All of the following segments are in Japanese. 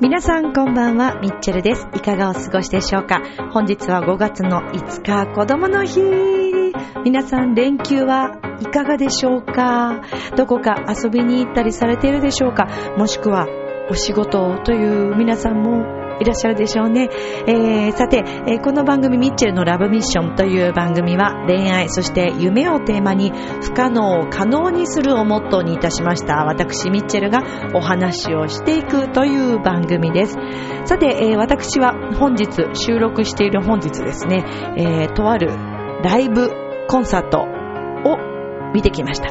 皆さんこんばんは、ミッチェルです。いかがお過ごしでしょうか？本日は5月の5日、子供の日。皆さん連休はいかがでしょうか？どこか遊びに行ったりされているでしょうか？もしくはお仕事という皆さんもいらっしゃるでしょうね。えー、さて、えー、この番組ミッチェルのラブミッションという番組は恋愛そして夢をテーマに不可能を可能にするをモットーにいたしました私ミッチェルがお話をしていくという番組です。さて、えー、私は本日収録している本日ですね、え、とあるライブコンサート見てきました。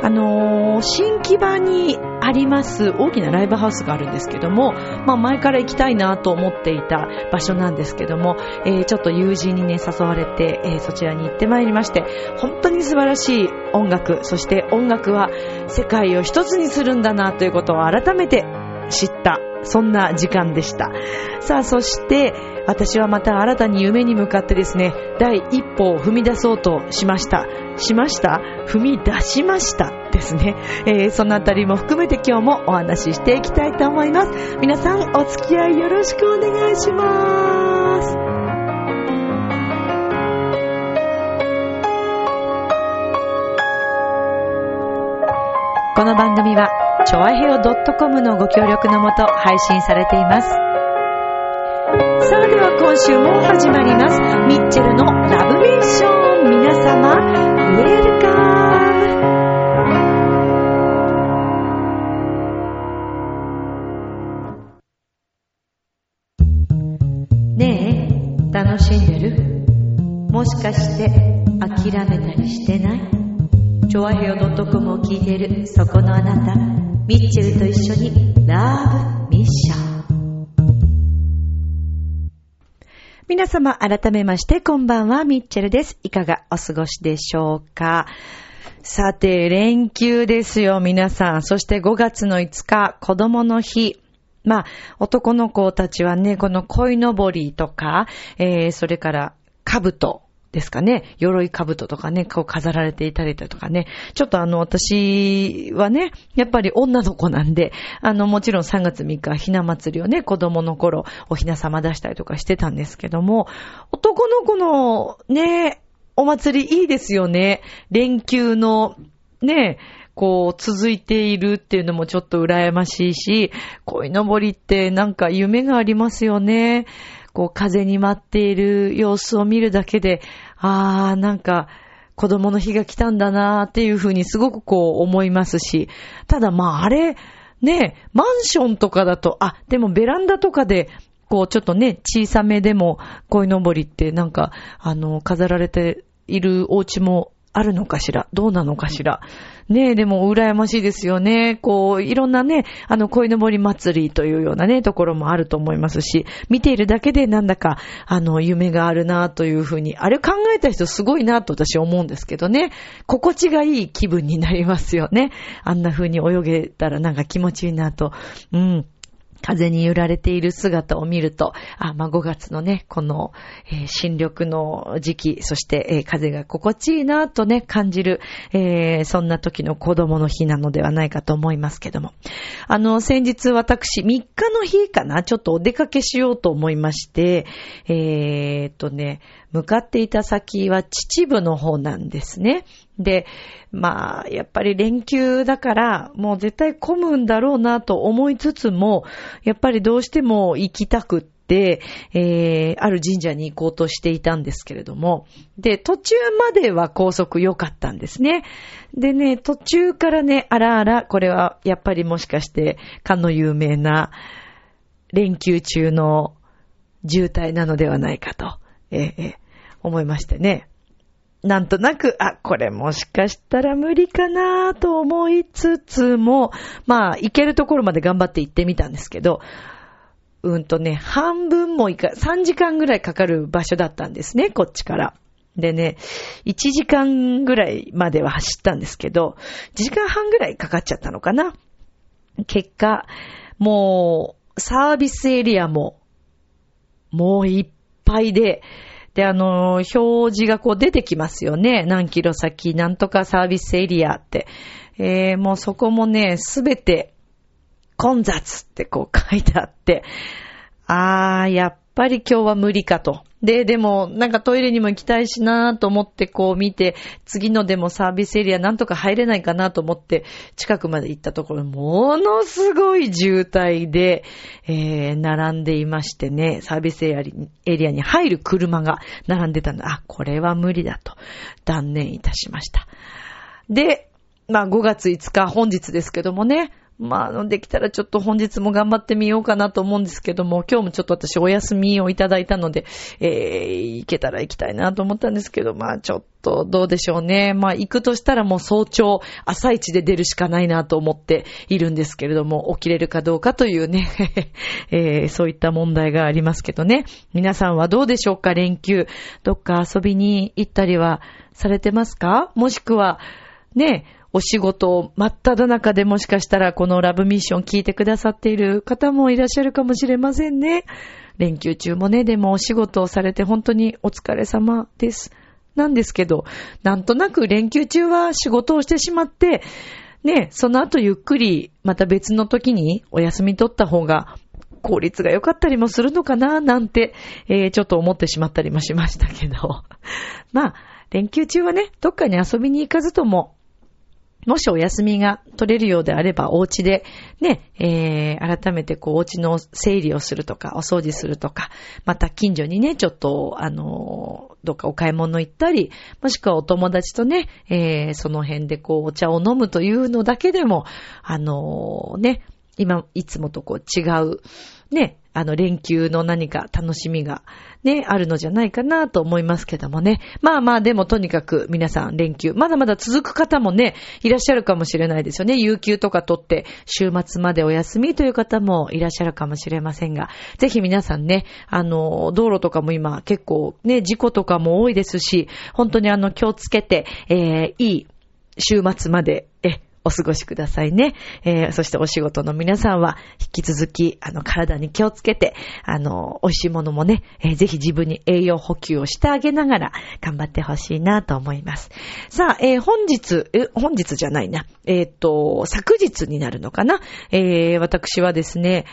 あのー、新木場にあります大きなライブハウスがあるんですけども、まあ前から行きたいなと思っていた場所なんですけども、えー、ちょっと友人にね誘われて、えー、そちらに行ってまいりまして、本当に素晴らしい音楽、そして音楽は世界を一つにするんだなということを改めて知ったそんな時間でした。さあ、そして、私はまた新たに夢に向かってですね、第一歩を踏み出そうとしました。しました？踏み出しました？ですね。えー、そのあたりも含めて今日もお話ししていきたいと思います。皆さんお付き合いよろしくお願いします。この番組は、ちょあへよ .com のご協力のもと配信されています。さあでは今週も始まります。ミッチェルのラブミッション。皆様、ウェルカム。ねえ、楽しんでる？もしかして諦めたりしてない？チョアヘオ .com を聞いているそこのあなた、ミッチェルと一緒にラブミッション。皆様改めましてこんばんは、ミッチェルです。いかがお過ごしでしょうか？さて、連休ですよ、皆さん。そして5月の5日、子供の日。まあ、男の子たちはね、この鯉のぼりとか、えー、それから、兜ですかね、鎧兜とかね、こう飾られていたりだとかね、ちょっとあの、私はね、やっぱり女の子なんで、あの、もちろん3月3日ひな祭りをね、子供の頃、おひな様出したりとかしてたんですけども、男の子のね、お祭りいいですよね。連休の、ね、こう、続いているっていうのもちょっと羨ましいし、鯉のぼりってなんか夢がありますよね。こう風に舞っている様子を見るだけで、あー、なんか、子供の日が来たんだなーっていうふうにすごくこう思いますし、ただまああれ、ね、マンションとかだと、あ、でもベランダとかで、こうちょっとね、小さめでも、鯉のぼりってなんか、あの、飾られているお家もあるのかしら？どうなのかしら？ねえ、でも羨ましいですよね。こう、いろんなね、あの、恋の森祭りというようなね、ところもあると思いますし、見ているだけでなんだか、あの、夢があるなというふうに、あれ考えた人すごいなと私思うんですけどね。心地がいい気分になりますよね。あんな風に泳げたらなんか気持ちいいなと。うん。風に揺られている姿を見ると、あ、まあ、5月のね、この、えー、新緑の時期、そして、えー、風が心地いいなとね、感じる、えー、そんな時の子供の日なのではないかと思いますけども。あの、先日私、3日の日かな、ちょっとお出かけしようと思いまして、えー、っとね、向かっていた先は秩父の方なんですね。で、まあ、やっぱり連休だから、もう絶対混むんだろうなと思いつつも、やっぱりどうしても行きたくって、えー、ある神社に行こうとしていたんですけれども、で、途中までは高速良かったんですね。でね、途中からね、あらあら、これはやっぱりもしかして、かの有名な連休中の渋滞なのではないかと、えー、思いましてね。なんとなく、あ、これもしかしたら無理かなと思いつつも、まあ、行けるところまで頑張って行ってみたんですけど、うんとね、半分もいか、3時間ぐらいかかる場所だったんですね、こっちから。でね、1時間ぐらいまでは走ったんですけど、1時間半ぐらいかかっちゃったのかな。結果、もう、サービスエリアも、もういっぱいで、で、あの、表示がこう出てきますよね。何キロ先、なんとかサービスエリアって。えー、もうそこもね、すべて混雑ってこう書いてあって、あー、やっぱり今日は無理かと。で、でも、なんかトイレにも行きたいしなと思ってこう見て、次のでもサービスエリアなんとか入れないかなと思って、近くまで行ったところ、ものすごい渋滞で、えー、並んでいましてね、サービスエリアに入る車が並んでたんだ。あ、これは無理だと、断念いたしました。で、まあ5月5日、本日ですけどもね、まあ、できたらちょっと本日も頑張ってみようかなと思うんですけども、今日もちょっと私お休みをいただいたので、えー、行けたら行きたいなと思ったんですけど、まあ、ちょっとどうでしょうね。まあ、行くとしたらもう早朝、朝一で出るしかないなと思っているんですけれども、起きれるかどうかというね、えー、そういった問題がありますけどね。皆さんはどうでしょうか連休。どっか遊びに行ったりはされてますか？もしくは、ね、お仕事真っ只中でもしかしたらこのラブミッション聞いてくださっている方もいらっしゃるかもしれませんね。連休中もね、でもお仕事をされて本当にお疲れ様です。なんですけど、なんとなく連休中は仕事をしてしまって、ね、その後ゆっくりまた別の時にお休み取った方が効率が良かったりもするのかななんて、えー、ちょっと思ってしまったりもしましたけど。まあ、連休中はね、どっかに遊びに行かずとも、もしお休みが取れるようであれば、お家でね、えー、改めてこう、お家の整理をするとか、お掃除するとか、また近所にね、ちょっと、あの、どっかお買い物行ったり、もしくはお友達とね、えー、その辺でこう、お茶を飲むというのだけでも、あのね、今、いつもとこう違う、ね、あの、連休の何か楽しみがね、あるのじゃないかなと思いますけどもね。まあまあ、でもとにかく皆さん連休、まだまだ続く方もね、いらっしゃるかもしれないですよね。有給とか取って週末までお休みという方もいらっしゃるかもしれませんが、ぜひ皆さんね、あの、道路とかも今結構ね、事故とかも多いですし、本当にあの、気をつけて、えー、いい週末まで、え、お過ごしくださいね。えー、そしてお仕事の皆さんは、引き続き、あの、体に気をつけて、あの、美味しいものもね、えー、ぜひ自分に栄養補給をしてあげながら、頑張ってほしいなと思います。さあ、えー、本日、え、本日じゃないな。えっ、と、昨日になるのかな。えー、私はですね、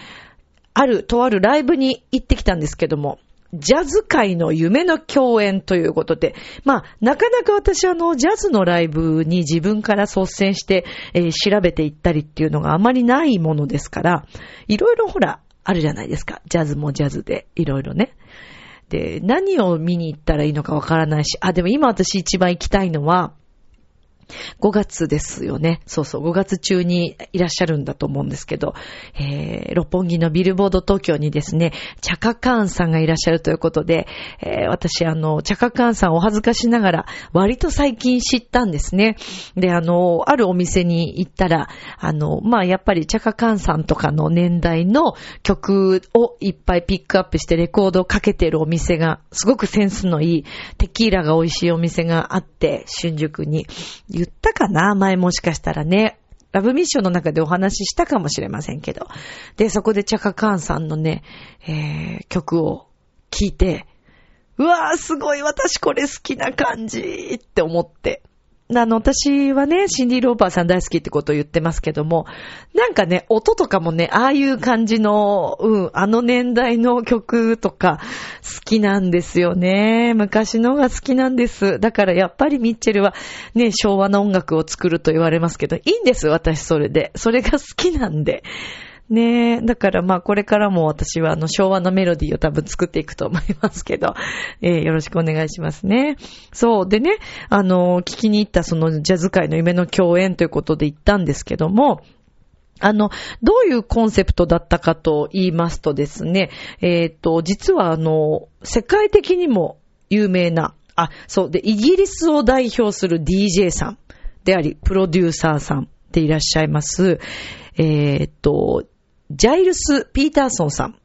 ある、とあるライブに行ってきたんですけども、ジャズ界の夢の共演ということで、まあ、なかなか私あの、ジャズのライブに自分から率先して、えー、調べていったりっていうのがあまりないものですから、いろいろほら、あるじゃないですか。ジャズもジャズで、いろいろね。で、何を見に行ったらいいのかわからないし、あ、でも今私一番行きたいのは、5月ですよね。そうそう、5月中にいらっしゃるんだと思うんですけど、えー、六本木のビルボード東京にですね、チャカカーンさんがいらっしゃるということで、えー、私、あの、チャカカーンさんお恥ずかしながら、割と最近知ったんですね。で、あの、あるお店に行ったら、あの、まあ、やっぱりチャカカーンさんとかの年代の曲をいっぱいピックアップしてレコードをかけてるお店が、すごくセンスのいい、テキーラが美味しいお店があって、新宿に。言ったかな？前もしかしたらね。ラブミッションの中でお話ししたかもしれませんけど。で、そこでチャカカーンさんのね、えー、曲を聴いて、うわーすごい私これ好きな感じって思って。あの、私はね、シンディ・ローパーさん大好きってことを言ってますけども、なんかね、音とかもね、ああいう感じの、うん、あの年代の曲とか好きなんですよね。昔のが好きなんです。だからやっぱりミッチェルはね、昭和の音楽を作ると言われますけど、いいんです、私それで。それが好きなんで。ねえ、だからまあこれからも私はあの昭和のメロディーを多分作っていくと思いますけど、えー、よろしくお願いしますね。そう。でね、あの、聞きに行ったそのジャズ界の夢の共演ということで行ったんですけども、あの、どういうコンセプトだったかと言いますとですね、えっ、ー、と、実はあの、世界的にも有名な、あ、そう、で、イギリスを代表する DJ さんであり、プロデューサーさんでいらっしゃいます、えっ、ー、と、ジャイルス・ピーターソンさん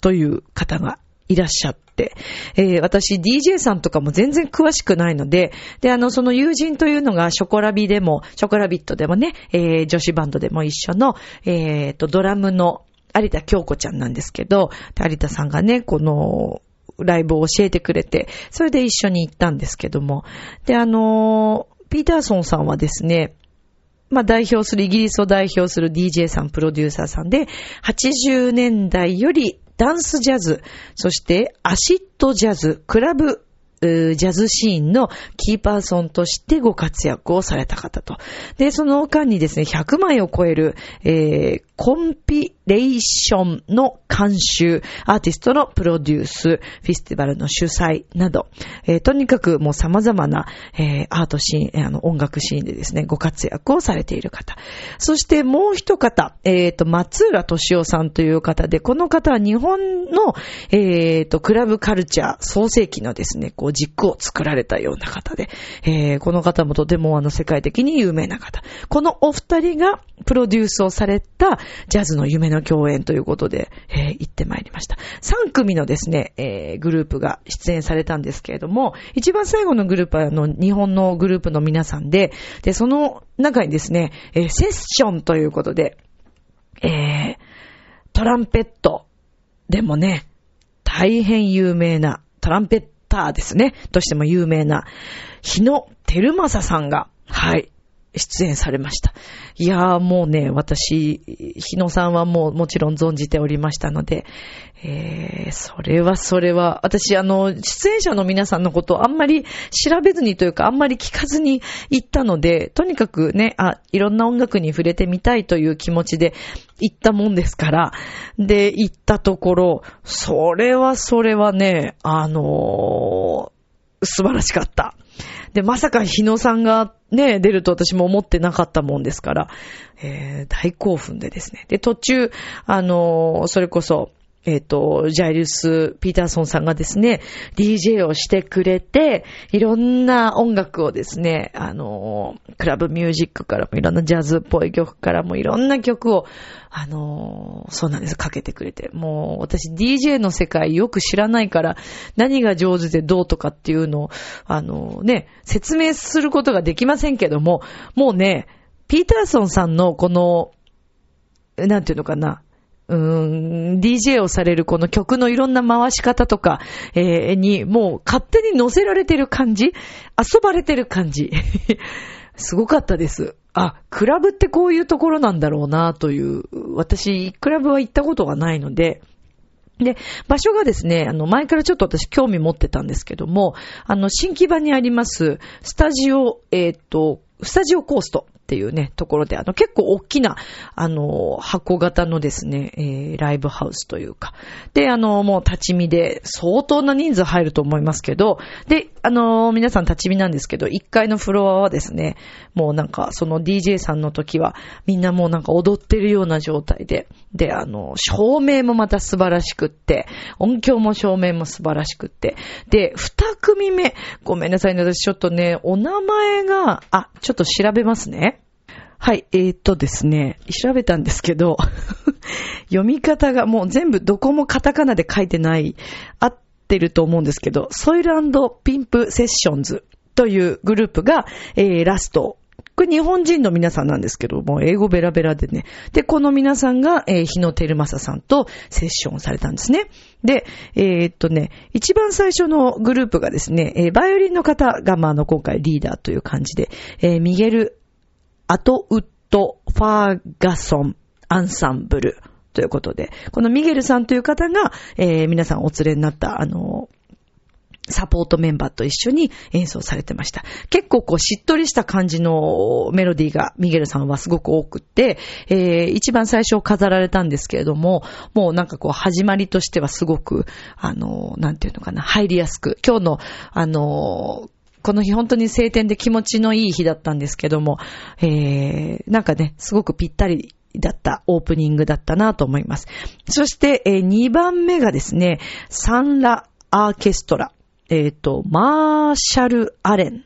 という方がいらっしゃって、えー、私 DJ さんとかも全然詳しくないので、で、あの、その友人というのがショコラビでも、ショコラビットでもね、えー、女子バンドでも一緒の、えー、と、ドラムの有田京子ちゃんなんですけど、有田さんがね、この、ライブを教えてくれて、それで一緒に行ったんですけども。で、あのピーターソンさんはですね、まあ、代表する、イギリスを代表する DJ さん、プロデューサーさんで、80年代よりダンスジャズ、そしてアシッドジャズ、クラブジャズシーンのキーパーソンとしてご活躍をされた方と。で、その間にですね、100枚を超える、えー、コンピレーションの監修、アーティストのプロデュース、フェスティバルの主催など、えー、とにかくもう様々な、えー、アートシーン、あの、音楽シーンでですね、ご活躍をされている方。そしてもう一方、えっ、ー、と、松浦敏夫さんという方で、この方は日本の、えっ、と、クラブカルチャー創世記のですね、こう、軸を作られたような方で、えー、この方もとてもあの、世界的に有名な方。このお二人がプロデュースをされたジャズの夢の共演ということで、えー、行ってまいりました。3組のですね、えー、グループが出演されたんですけれども、一番最後のグループはあの、日本のグループの皆さんで、で、その中にですね、えー、セッションということで、えー、トランペットでもね、大変有名なトランペッターですね、としても有名な、日野照正さんが、はい、出演されました。いやーもうね、私、日野さんはもうもちろん存じておりましたので、えー、それはそれは、私あの、出演者の皆さんのことをあんまり調べずにというか、あんまり聞かずに行ったので、とにかくね、あ、いろんな音楽に触れてみたいという気持ちで行ったもんですから、で、行ったところ、それはそれはね、あのー、素晴らしかった。で、まさか日野さんがね、出ると私も思ってなかったもんですから、えー、大興奮でですね。で、途中、あのー、それこそ、えっ、ー、と、ジャイルス・ピーターソンさんがですね、DJ をしてくれて、いろんな音楽をですね、あの、クラブミュージックからもいろんなジャズっぽい曲からもいろんな曲を、あの、そうなんです、かけてくれて。もう、私 DJ の世界よく知らないから、何が上手でどうとかっていうのを、あのね、説明することができませんけども、もうね、ピーターソンさんのこの、なんていうのかな、うーん、DJ をされるこの曲のいろんな回し方とか、えー、に、もう勝手に乗せられてる感じ遊ばれてる感じ。すごかったです。あ、クラブってこういうところなんだろうなという、私、クラブは行ったことがないので、で、場所がですね、あの、前からちょっと私興味持ってたんですけども、あの、新木場にあります、スタジオ、えっ、ー、と、スタジオコーストっていうね、ところで、あの、結構大きな、あの、箱型のですね、えー、ライブハウスというか。で、あの、もう立ち見で相当な人数入ると思いますけど、で、あの、皆さん立ち見なんですけど、1階のフロアはですね、もうなんか、その DJ さんの時は、みんなもうなんか踊ってるような状態で、で、あの、照明もまた素晴らしくって、音響も照明も素晴らしくって、で、2組目、ごめんなさいね、私ちょっとね、お名前が、あ、ちょっと調べますね。はい、えー、っとですね、調べたんですけど、読み方がもう全部どこもカタカナで書いてない、合ってると思うんですけど、ソイルピンプセッションズというグループが、えー、ラストこれ日本人の皆さんなんですけども、英語ベラベラでね。で、この皆さんが、えー、日野照正さんとセッションされたんですね。で、えー、っとね、一番最初のグループがですね、えー、バイオリンの方が、まあ、あの、今回リーダーという感じで、えー、ミゲル・アトウッド・ファーガソン・アンサンブルということで、このミゲルさんという方が、えー、皆さんお連れになった、あの、サポートメンバーと一緒に演奏されてました。結構こうしっとりした感じのメロディーがミゲルさんはすごく多くって、えー、一番最初飾られたんですけれども、もうなんかこう始まりとしてはすごく、あの、なんていうのかな、入りやすく、今日の、あの、この日本当に晴天で気持ちのいい日だったんですけども、えー、なんかね、すごくぴったりだったオープニングだったなと思います。そして、えー、2番目がですね、サンラアーケストラ。えっ、ー、と、マーシャル・アレン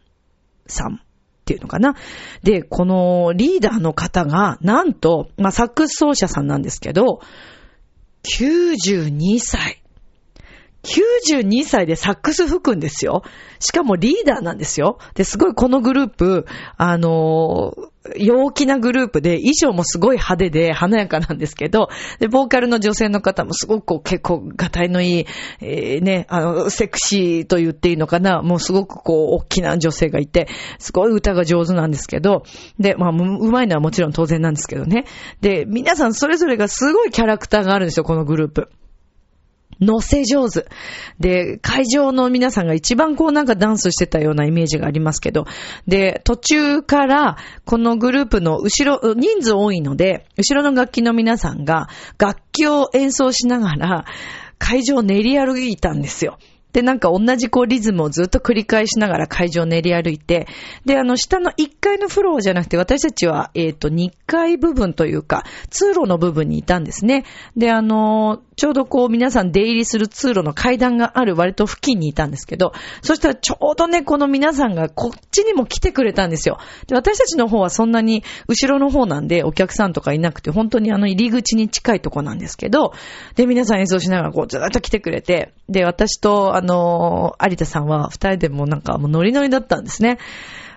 さんっていうのかな。で、このリーダーの方が、なんと、まあ、サックス奏者さんなんですけど、92歳。92歳でサックス吹くんですよ。しかもリーダーなんですよ。で、すごいこのグループ、あのー陽気なグループで、衣装もすごい派手で華やかなんですけど、で、ボーカルの女性の方もすごくこう結構ガタイのいい、えー、ね、あの、セクシーと言っていいのかな、もうすごくこう、大きな女性がいて、すごい歌が上手なんですけど、で、まあ、うまいのはもちろん当然なんですけどね。で、皆さんそれぞれがすごいキャラクターがあるんですよ、このグループ。乗せ上手。で、会場の皆さんが一番こうなんかダンスしてたようなイメージがありますけど、で、途中からこのグループの後ろ、人数多いので、後ろの楽器の皆さんが楽器を演奏しながら会場を練り歩いたんですよ。で、なんか同じこうリズムをずっと繰り返しながら会場を練り歩いて、で、あの、下の1階のフローじゃなくて、私たちは、えっ、ー、と、2階部分というか、通路の部分にいたんですね。で、あの、ちょうどこう皆さん出入りする通路の階段がある割と付近にいたんですけど、そしたらちょうどね、この皆さんがこっちにも来てくれたんですよ。で、私たちの方はそんなに後ろの方なんでお客さんとかいなくて、本当にあの入り口に近いとこなんですけど、で、皆さん演奏しながらこうずっと来てくれて、で、私とあの、有田さんは二人でもなんかもうノリノリだったんですね。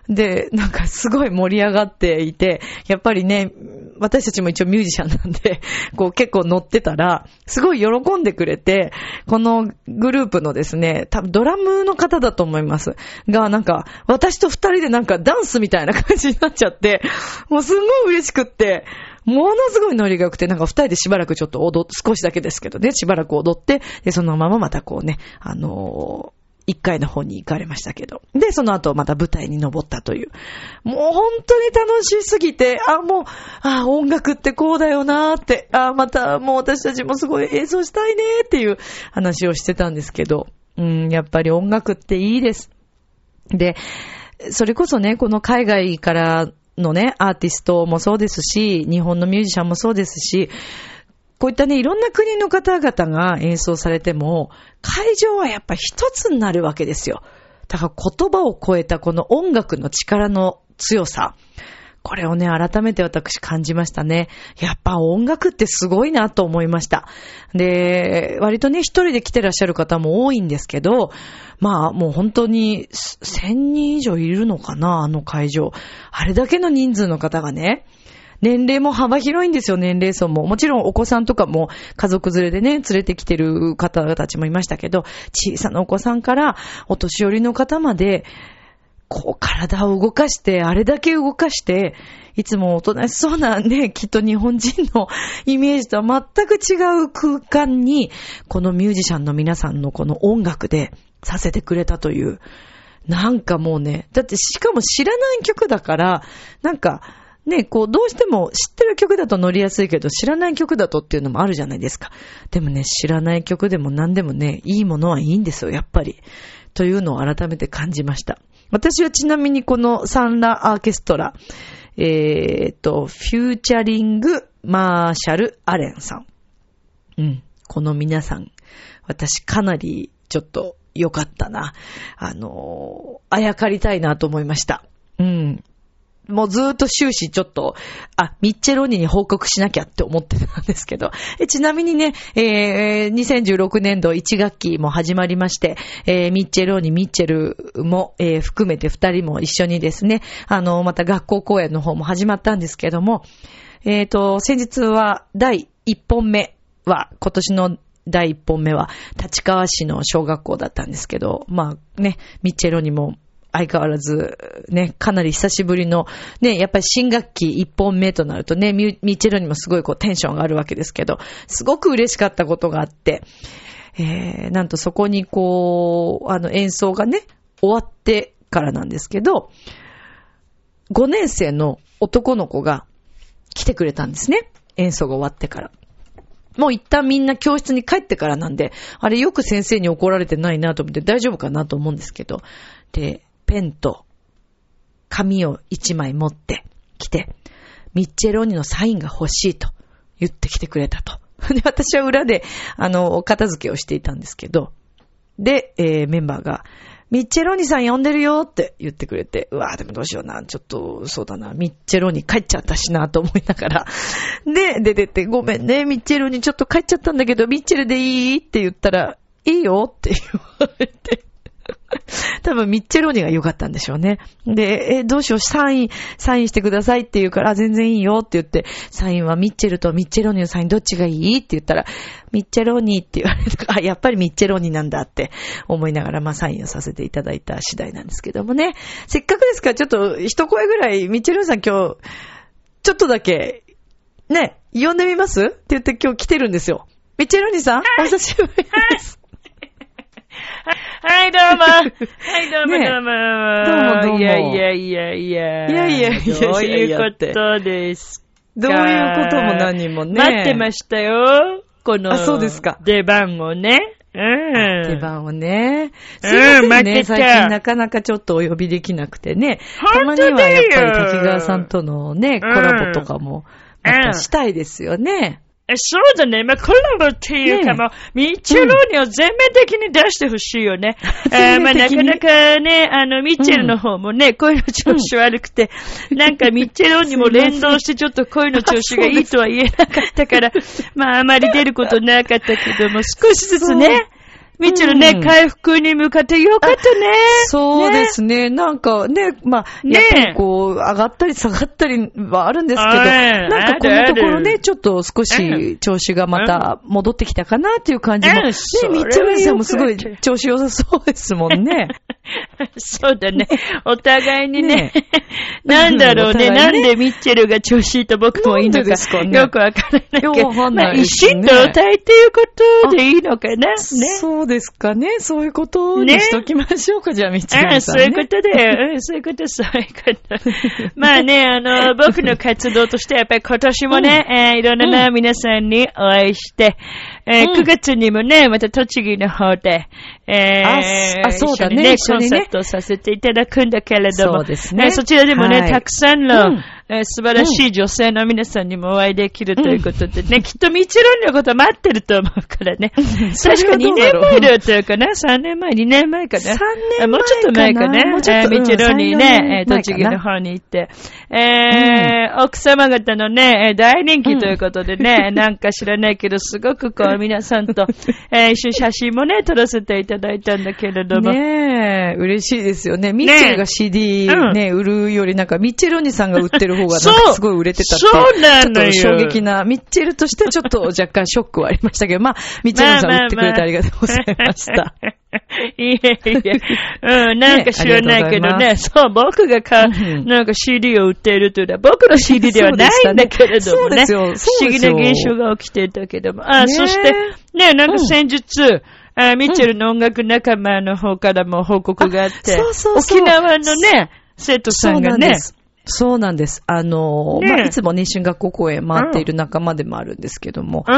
で、なんかすごい盛り上がっていて、やっぱりね、私たちも一応ミュージシャンなんで、こう結構乗ってたら、すごい喜んでくれて、このグループのですね、多分ドラムの方だと思います。が、なんか、私と二人でなんかダンスみたいな感じになっちゃって、もうすんごい嬉しくって、ものすごいノリが良くて、なんか二人でしばらくちょっと踊っ、少しだけですけどね、しばらく踊って、で、そのまままたこうね、あの一回の方に行かれましたけど。で、その後また舞台に登ったという。もう本当に楽しすぎて、あ、もう、あ、音楽ってこうだよなーって、あ、またもう私たちもすごい演奏したいねーっていう話をしてたんですけど、うん、やっぱり音楽っていいです。で、それこそね、この海外からのね、アーティストもそうですし、日本のミュージシャンもそうですし、こういったね、いろんな国の方々が演奏されても、会場はやっぱ一つになるわけですよ。だから言葉を超えたこの音楽の力の強さ。これをね、改めて私感じましたね。やっぱ音楽ってすごいなと思いました。で、割とね、一人で来てらっしゃる方も多いんですけど、まあもう本当に1000人以上いるのかな、あの会場。あれだけの人数の方がね、年齢も幅広いんですよ、年齢層も。もちろんお子さんとかも家族連れでね、連れてきてる方たちもいましたけど、小さなお子さんからお年寄りの方まで、こう体を動かして、あれだけ動かして、いつもおとなしそうなね、きっと日本人のイメージとは全く違う空間に、このミュージシャンの皆さんのこの音楽でさせてくれたという。なんかもうね、だってしかも知らない曲だから、なんか、ね、こう、どうしても知ってる曲だと乗りやすいけど、知らない曲だとっていうのもあるじゃないですか。でもね、知らない曲でも何でもね、いいものはいいんですよ、やっぱり。というのを改めて感じました。私はちなみにこのサンラアーケストラ、えー、っと、フューチャリングマーシャル・アレンさん。うん。この皆さん、私かなりちょっと良かったな。あのあやかりたいなと思いました。うん。もうずーっと終始ちょっと、あ、ミッチェローニに報告しなきゃって思ってたんですけど、ちなみにね、えー、2016年度1学期も始まりまして、えー、ミッチェローニ、ミッチェルも、えー、含めて2人も一緒にですね、あの、また学校公演の方も始まったんですけども、えっ、ー、と、先日は第1本目は、今年の第1本目は、立川市の小学校だったんですけど、まあね、ミッチェロにも相変わらず、ね、かなり久しぶりの、ね、やっぱり新学期一本目となるとね、ミッチェルにもすごいこうテンションがあるわけですけど、すごく嬉しかったことがあって、えー、なんとそこにこう、あの演奏がね、終わってからなんですけど、5年生の男の子が来てくれたんですね。演奏が終わってから。もう一旦みんな教室に帰ってからなんで、あれよく先生に怒られてないなと思って大丈夫かなと思うんですけど。で、ペンと紙を一枚持ってきて、ミッチェローニのサインが欲しいと言ってきてくれたと。で、私は裏で、あの、お片付けをしていたんですけど、で、えー、メンバーが、ミッチェローニさん呼んでるよって言ってくれて、うわぁ、でもどうしような、ちょっと、そうだな、ミッチェローニ帰っちゃったしな、と思いながら。で、出てって、ごめんね、ミッチェローニちょっと帰っちゃったんだけど、ミッチェルでいい？って言ったら、いいよって言われて。多分ミッチェローニが良かったんでしょうね。で、え、どうしよう、サイン、サインしてくださいって言うから、全然いいよって言って、サインはミッチェルとミッチェローニのサインどっちがいいって言ったら、ミッチェローニって言われて、あ、やっぱりミッチェローニなんだって思いながら、まあサインをさせていただいた次第なんですけどもね。せっかくですから、ちょっと一声ぐらい、ミッチェローニさん今日、ちょっとだけ、ね、呼んでみます？って言って今日来てるんですよ。ミッチェローニさん、お久しぶりです。はい、どうも。はい、どうも、どうも。どうも、どうも。いやいやいやいや。いやいやいやどういうことですどういうことも何もね。待ってましたよ。この、あ、そうですか。出番をね。うん。出番をね。すいませんね、最近なかなかちょっとお呼びできなくてね。たまにはやっぱり滝川さんとのね、コラボとかも、またしたいですよね。そうだね。まあ、コラボっていうか、もう、ミッチェローニを全面的に出してほしいよね。えー、まあ、なかなかね、あの、ミッチェルの方もね、声の調子悪くて、なんかミッチェローニも連動してちょっと声の調子がいいとは言えなかったから、まあ、あまり出ることなかったけども、少しずつね、ミッチェルね、うん、回復に向かってよかったね。そうですね。ねなんかね、まあ、やっぱりこう、上がったり下がったりはあるんですけど、なんかこのところね、ちょっと少し調子がまた戻ってきたかなっていう感じも。ね、ミッチェルさんもすごい調子良さそうですもんね。そうだね。お互いにね、なんだろうね、なんでミッチェルが調子いいと僕もいいのか、よくわからないけど、まあ、一心同体っていうことでいいのかな。ね。そうですかね。そういうことにしときましょうか、じゃあ、みちさん、ね。そういうことで、うん、そういうこと、そういうこと。まあね、あの、僕の活動として、やっぱり今年もね、うん、えー、いろんな皆さんにお会いして、えー、9月にもね、また栃木の方で、えー、あ、そうだね。ね、コンサートをさせていただくんだけれども、そうですね。えー、そちらでもね、はい、たくさんの、うんえー、素晴らしい女性の皆さんにもお会いできるということでね、うん、きっとミチロンのこと待ってると思うからね。確か2年前だったかな ?3 年前、2年前かな ?3 年前もうちょっと前かね。もうちょっと、えー、ミチロンにね、えー、栃木の方に行って、えー、うん、奥様方のね、大人気ということでね、うん、なんか知らないけど、すごくこう皆さんと、えー、一緒に写真もね、撮らせていただいたんだけれども。ねえ、嬉しいですよね。ミッチェルが CD ね、売るよりなんか、ミッチェルお兄さんが売ってる方がなんかすごい売れてたって。そうなのよ。ちょっと衝撃な、ミッチェルとしてはちょっと若干ショックはありましたけど、まあ、ミッチェルさん売ってくれてありがとうございました。いえいえ、うん、なんか知らないけどね、ねそう、僕がか、なんか CD を売っているというのは、僕の CD ではないんだけれどもね、不思議な現象が起きていたけども、あ、そして、ね、なんか先日、あミッチェルの音楽仲間の方からも報告があって、そうそうそう。沖縄のね、生徒さんがね、そうなんです。あの、ね、まあ、いつもね、春学校公演回っている仲間でもあるんですけども、うん、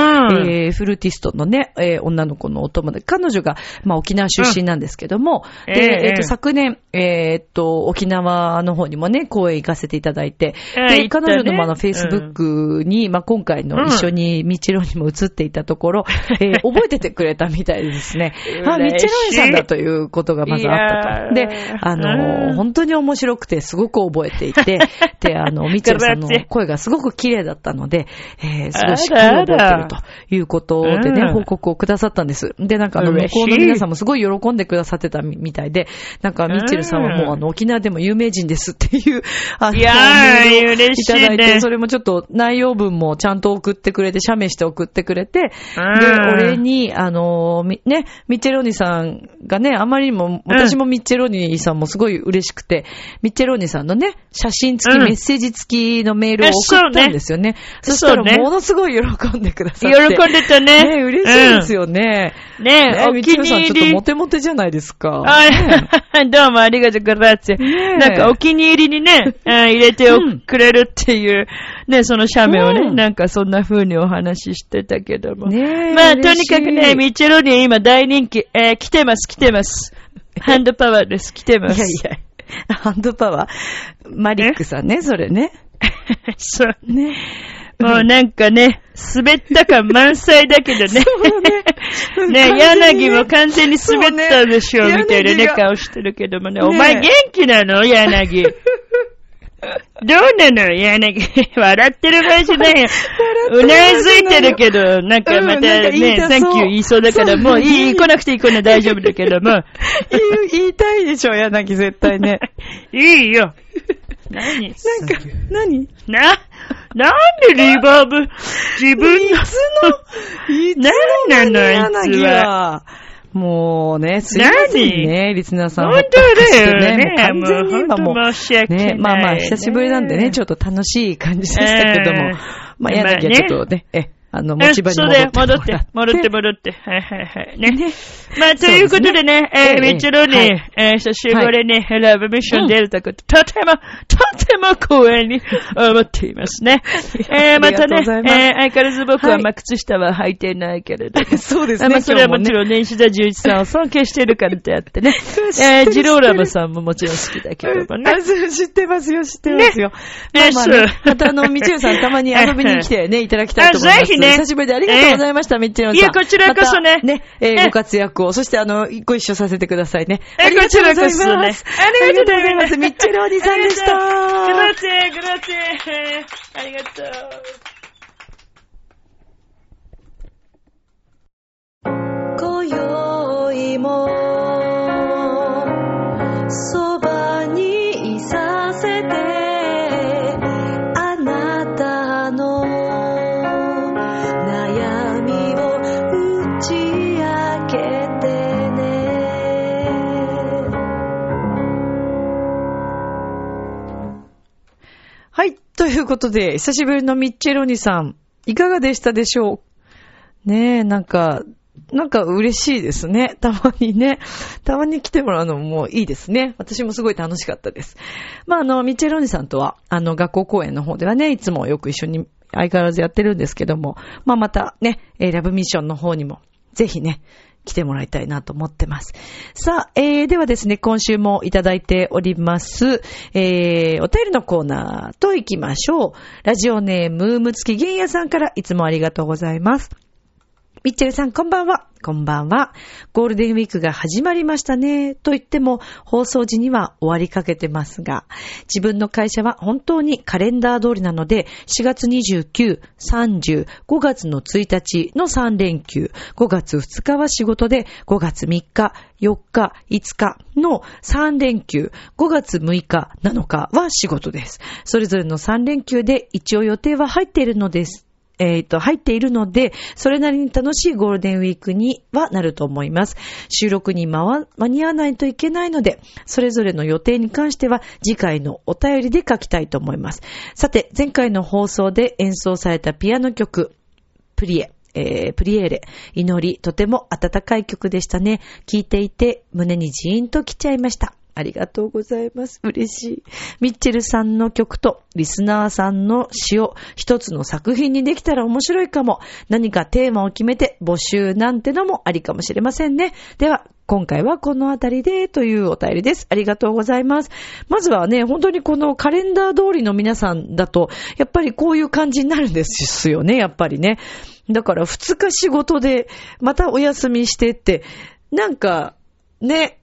えー、フルーティストのね、えー、女の子のお友達、彼女が、まあ、沖縄出身なんですけども、うん、で、えー、えー、と、昨年、えー、っと、沖縄の方にもね、公演行かせていただいて、で、彼女の、まあ、の、フェイスブックに、まあ、今回の一緒にミチロにも映っていたところ、えー、覚えててくれたみたいですね。あ、ミチロイさんだということがまずあったと。で、あの、本当に面白くて、すごく覚えていて、で、あの、みちるさんの声がすごく綺麗だったので、えー、すごいしっかり覚えてるということでね、報告をくださったんです。で、なんかあの、向こうの皆さんもすごい喜んでくださってたみたいで、なんか、みちるさんはもうあの、沖縄でも有名人ですっていう、あの、いやー、嬉しい、ね。いただいて、それもちょっと内容文もちゃんと送ってくれて、写メして送ってくれて、で、俺に、あの、ね、ミッチェローニさんがね、あまりにも、私もミッチェローニさんもすごい嬉しくて、ミッチェローニさんのね、写真付きメッセージ付きのメールを送ったんですよね。そしたらものすごい喜んでくださって。喜んでたね。ね嬉しいですよね。ねえ、みちるさんちょっとモテモテじゃないですか。どうもありがとうございます。なんかお気に入りにね、入れてくれるっていう、ね、その写メをね、なんかそんな風にお話ししてたけども。ねまあ、とにかくね、ミチェロニー今大人気。え来てます、来てます。ハンドパワーです、来てます。いやいや。ハンドパワー。マリックさんね、それね。そう。ね。もうなんかね、滑った感満載だけどね。ね。ね、柳も完全に滑ったでしょ、みたいなね、顔してるけどもね。お前元気なの？柳。どうなの？柳、笑ってる場合じゃないよ。うなずいてるけど、なんかまたね、サンキュー言いそうだから、もういい、来なくていい、こんな大丈夫だけども。言い言いたいでしょ、柳絶対ね。いいよ。何？なんか、何？いな、なんでリバーブ、自分の、つの、いつの何なのあいつ柳は。は。もうね、すいませんね、リスナーさん。本当だよね。完全に今もうもう申し訳ない。ね、まあまあ、久しぶりなんでね、ちょっと楽しい感じでしたけども、えーまあ、柳はちょっとね、え、あの、持ち場に戻って戻ってもらって。、戻って、戻って。はいはいはい。ね。ねまあ、ということでね、えー、ええみちろに、はいえー、久しぶりにラブミッション出れたこと、とても、とても光栄に 思っていますね。えー、またね、えー、相変わらず僕は、はいまあ、靴下は履いてないけれど。そうですね、まあ、それはもちん。ろんね、石田純一さんを尊敬してるからであってね。えー、ジローラムさんももちろん好きだけどもね。知ってますよ、知ってますよ。ねまあまあねまたあの、みちるさんたまに遊びに来てね、いただきたいと思います。ね久しぶりでありがとうございました、みちるさん。いやこちらこそねね、えーねご活躍を、そしてあの、ご一緒させてくださいね。えありがとうございます。こちらこそねありがとうございます。みっちるお兄さんでした。グラツェ、グラツェ。ありがとう。ということで、久しぶりのミッチェロニさん、いかがでしたでしょう？ねえ、なんか、なんか嬉しいですね。たまにね。たまに来てもらうのもいいですね。私もすごい楽しかったです。まあ、あの、ミッチェロニさんとは、あの、学校公演の方ではね、いつもよく一緒に相変わらずやってるんですけども、まあ、またね、ラブミッションの方にも、ぜひね、来てもらいたいなと思ってます。さあ、えー、ではですね、今週もいただいております、えー、お便りのコーナーと行きましょう。ラジオネーム、むつきゲンヤさんからいつもありがとうございます。ミッチェルさん、こんばんは。こんばんは。ゴールデンウィークが始まりましたね。と言っても、放送時には終わりかけてますが、自分の会社は本当にカレンダー通りなので、4月29、30、5月の1日の3連休、5月2日は仕事で、5月3日、4日、5日の3連休、5月6日、7日は仕事です。それぞれの3連休で一応予定は入っているのです。えっ、と、入っているので、それなりに楽しいゴールデンウィークにはなると思います。収録に間間に合わないといけないので、それぞれの予定に関しては次回のお便りで書きたいと思います。さて、前回の放送で演奏されたピアノ曲、プリエ。えー、プリエーレ、祈り、とても温かい曲でしたね。聴いていて、胸にジーンと来ちゃいました。ありがとうございます。嬉しい。ミッチェルさんの曲とリスナーさんの詩を一つの作品にできたら面白いかも。何かテーマを決めて募集なんてのもありかもしれませんね。では、今回はこのあたりでというお便りです。ありがとうございます。まずはね、本当にこのカレンダー通りの皆さんだと、やっぱりこういう感じになるんですよね、やっぱりね。だから2日仕事で、またお休みしてって、なんか、ね、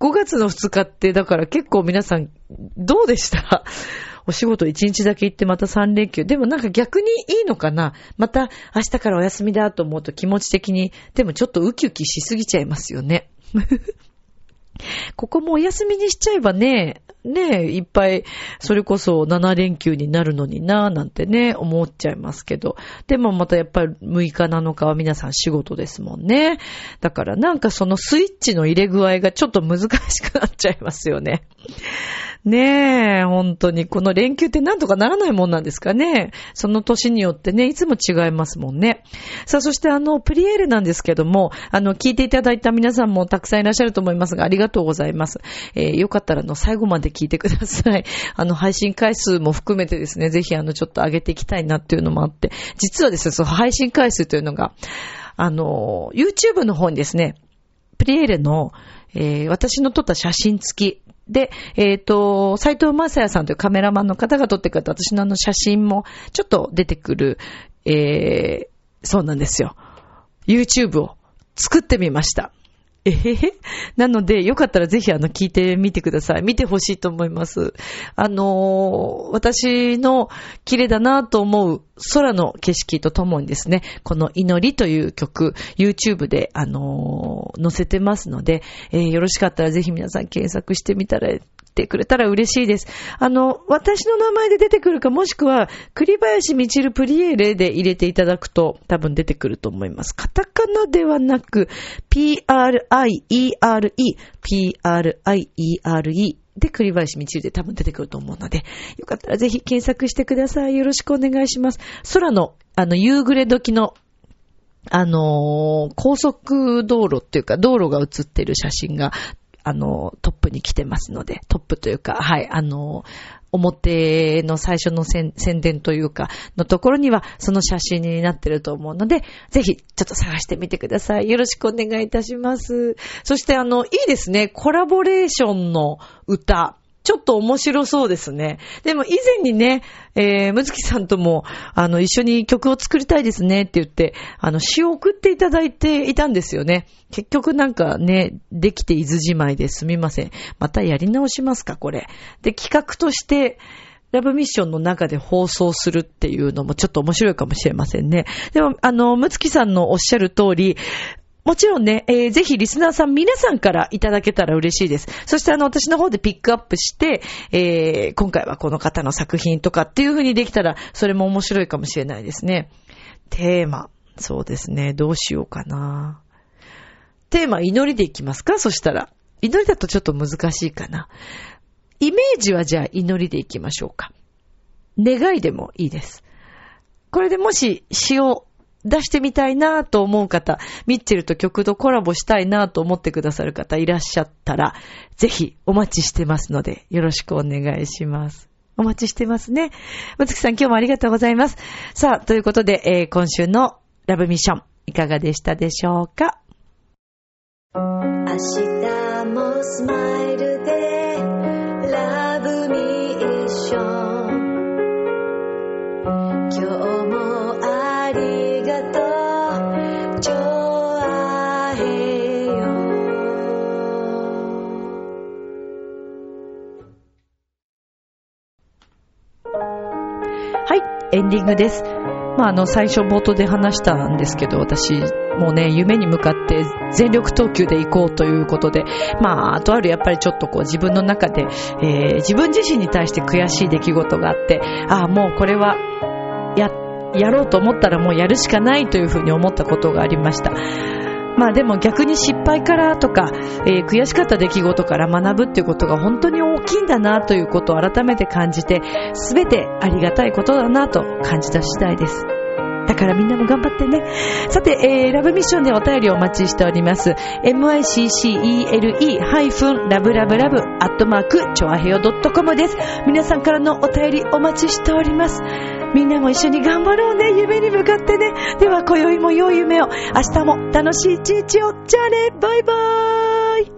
5月の2日って、だから結構皆さん、どうでした？お仕事1日だけ行ってまた3連休。でもなんか逆にいいのかな？また明日からお休みだと思うと気持ち的に、でもちょっとウキウキしすぎちゃいますよね。ここもお休みにしちゃえばね、ねいっぱい、それこそ7連休になるのにななんてね、思っちゃいますけど。でもまたやっぱり6日7日は皆さん仕事ですもんね。だからなんかそのスイッチの入れ具合がちょっと難しくなっちゃいますよね。ねえ、本当に。この連休ってなんとかならないもんなんですかね。その年によってね、いつも違いますもんね。さあ、そしてあの、プリエールなんですけども、あの、聞いていただいた皆さんもたくさんいらっしゃると思いますが、ありががとうございます。えーよかったらあの、最後まで聞いてください。あの、配信回数も含めてですね、ぜひあの、ちょっと上げていきたいなっていうのもあって、実はですね、その配信回数というのが、あの、YouTube の方にですね、プリエールの、えー私の撮った写真付きで、えっ、と、斎藤正也さんというカメラマンの方が撮ってくれた私のあの写真もちょっと出てくる、えーそうなんですよ。YouTube を作ってみました。えへへなので、よかったらぜひあの、聞いてみてください。見てほしいと思います。あのー、私の綺麗だなと思う空の景色とともにですね、この祈りという曲、YouTube で、あのー、載せてますので、えー、よろしかったらぜひ皆さん検索してみたらてくれたら嬉しいです。あの、私の名前で出てくるか、もしくは、栗林みちるプリエレで入れていただくと多分出てくると思います。カタカナではなく、P-R-I-E-R-E、P-R-I-E-R-E で、栗林みちるで多分出てくると思うので、よかったらぜひ検索してください。よろしくお願いします。空の、あの、夕暮れ時のあのー、高速道路っていうか、道路が映ってる写真があの、トップに来てますので、トップというか、はい、あの、表の最初の宣伝というか、のところにはその写真になってると思うので、ぜひちょっと探してみてください。よろしくお願いいたします。そしてあの、いいですね。コラボレーションの歌。ちょっと面白そうですね。でも以前にね、えー、むずきさんとも、あの、一緒に曲を作りたいですねって言って、あの、詩を送っていただいていたんですよね。結局なんかね、できて伊豆じまいですみません。またやり直しますか、これ。で、企画として、ラブミッションの中で放送するっていうのもちょっと面白いかもしれませんね。でも、あの、むつきさんのおっしゃる通り、もちろんね、えー、ぜひリスナーさん皆さんからいただけたら嬉しいです。そしてあの、私の方でピックアップして、えー、今回はこの方の作品とかっていう風にできたら、それも面白いかもしれないですね。テーマ。そうですね。どうしようかな。テーマ、祈りでいきますか？そしたら。祈りだとちょっと難しいかな。イメージはじゃあ祈りでいきましょうか。願いでもいいです。これでもし詩を出してみたいなと思う方、ミッチェルと曲とコラボしたいなと思ってくださる方いらっしゃったら、ぜひお待ちしてますので、よろしくお願いします。お待ちしてますね。むつきさん今日もありがとうございます。さあ、ということで、えー、今週のラブミッション、いかがでしたでしょうか？明日もスマイルエンディングです。まあ、あの、最初冒頭で話したんですけど、私、もうね、夢に向かって全力投球で行こうということで、まあ、あとあるやっぱりちょっとこう自分の中で、えー、自分自身に対して悔しい出来事があって、ああ、もうこれは、や、やろうと思ったらもうやるしかないというふうに思ったことがありました。まあでも逆に失敗からとか、えー、悔しかった出来事から学ぶっていうことが本当に大きいんだなということを改めて感じて、すべてありがたいことだなと感じた次第です。だからみんなも頑張ってね。さて、えー、ラブミッションでお便りをお待ちしております。miccele-love-love-love チョアヘヨ .com です。皆さんからのお便りお待ちしております。みんなも一緒に頑張ろうね。夢に向かってね。では、今宵も良い夢を。明日も楽しい一日を。じゃあね。バイバーイ。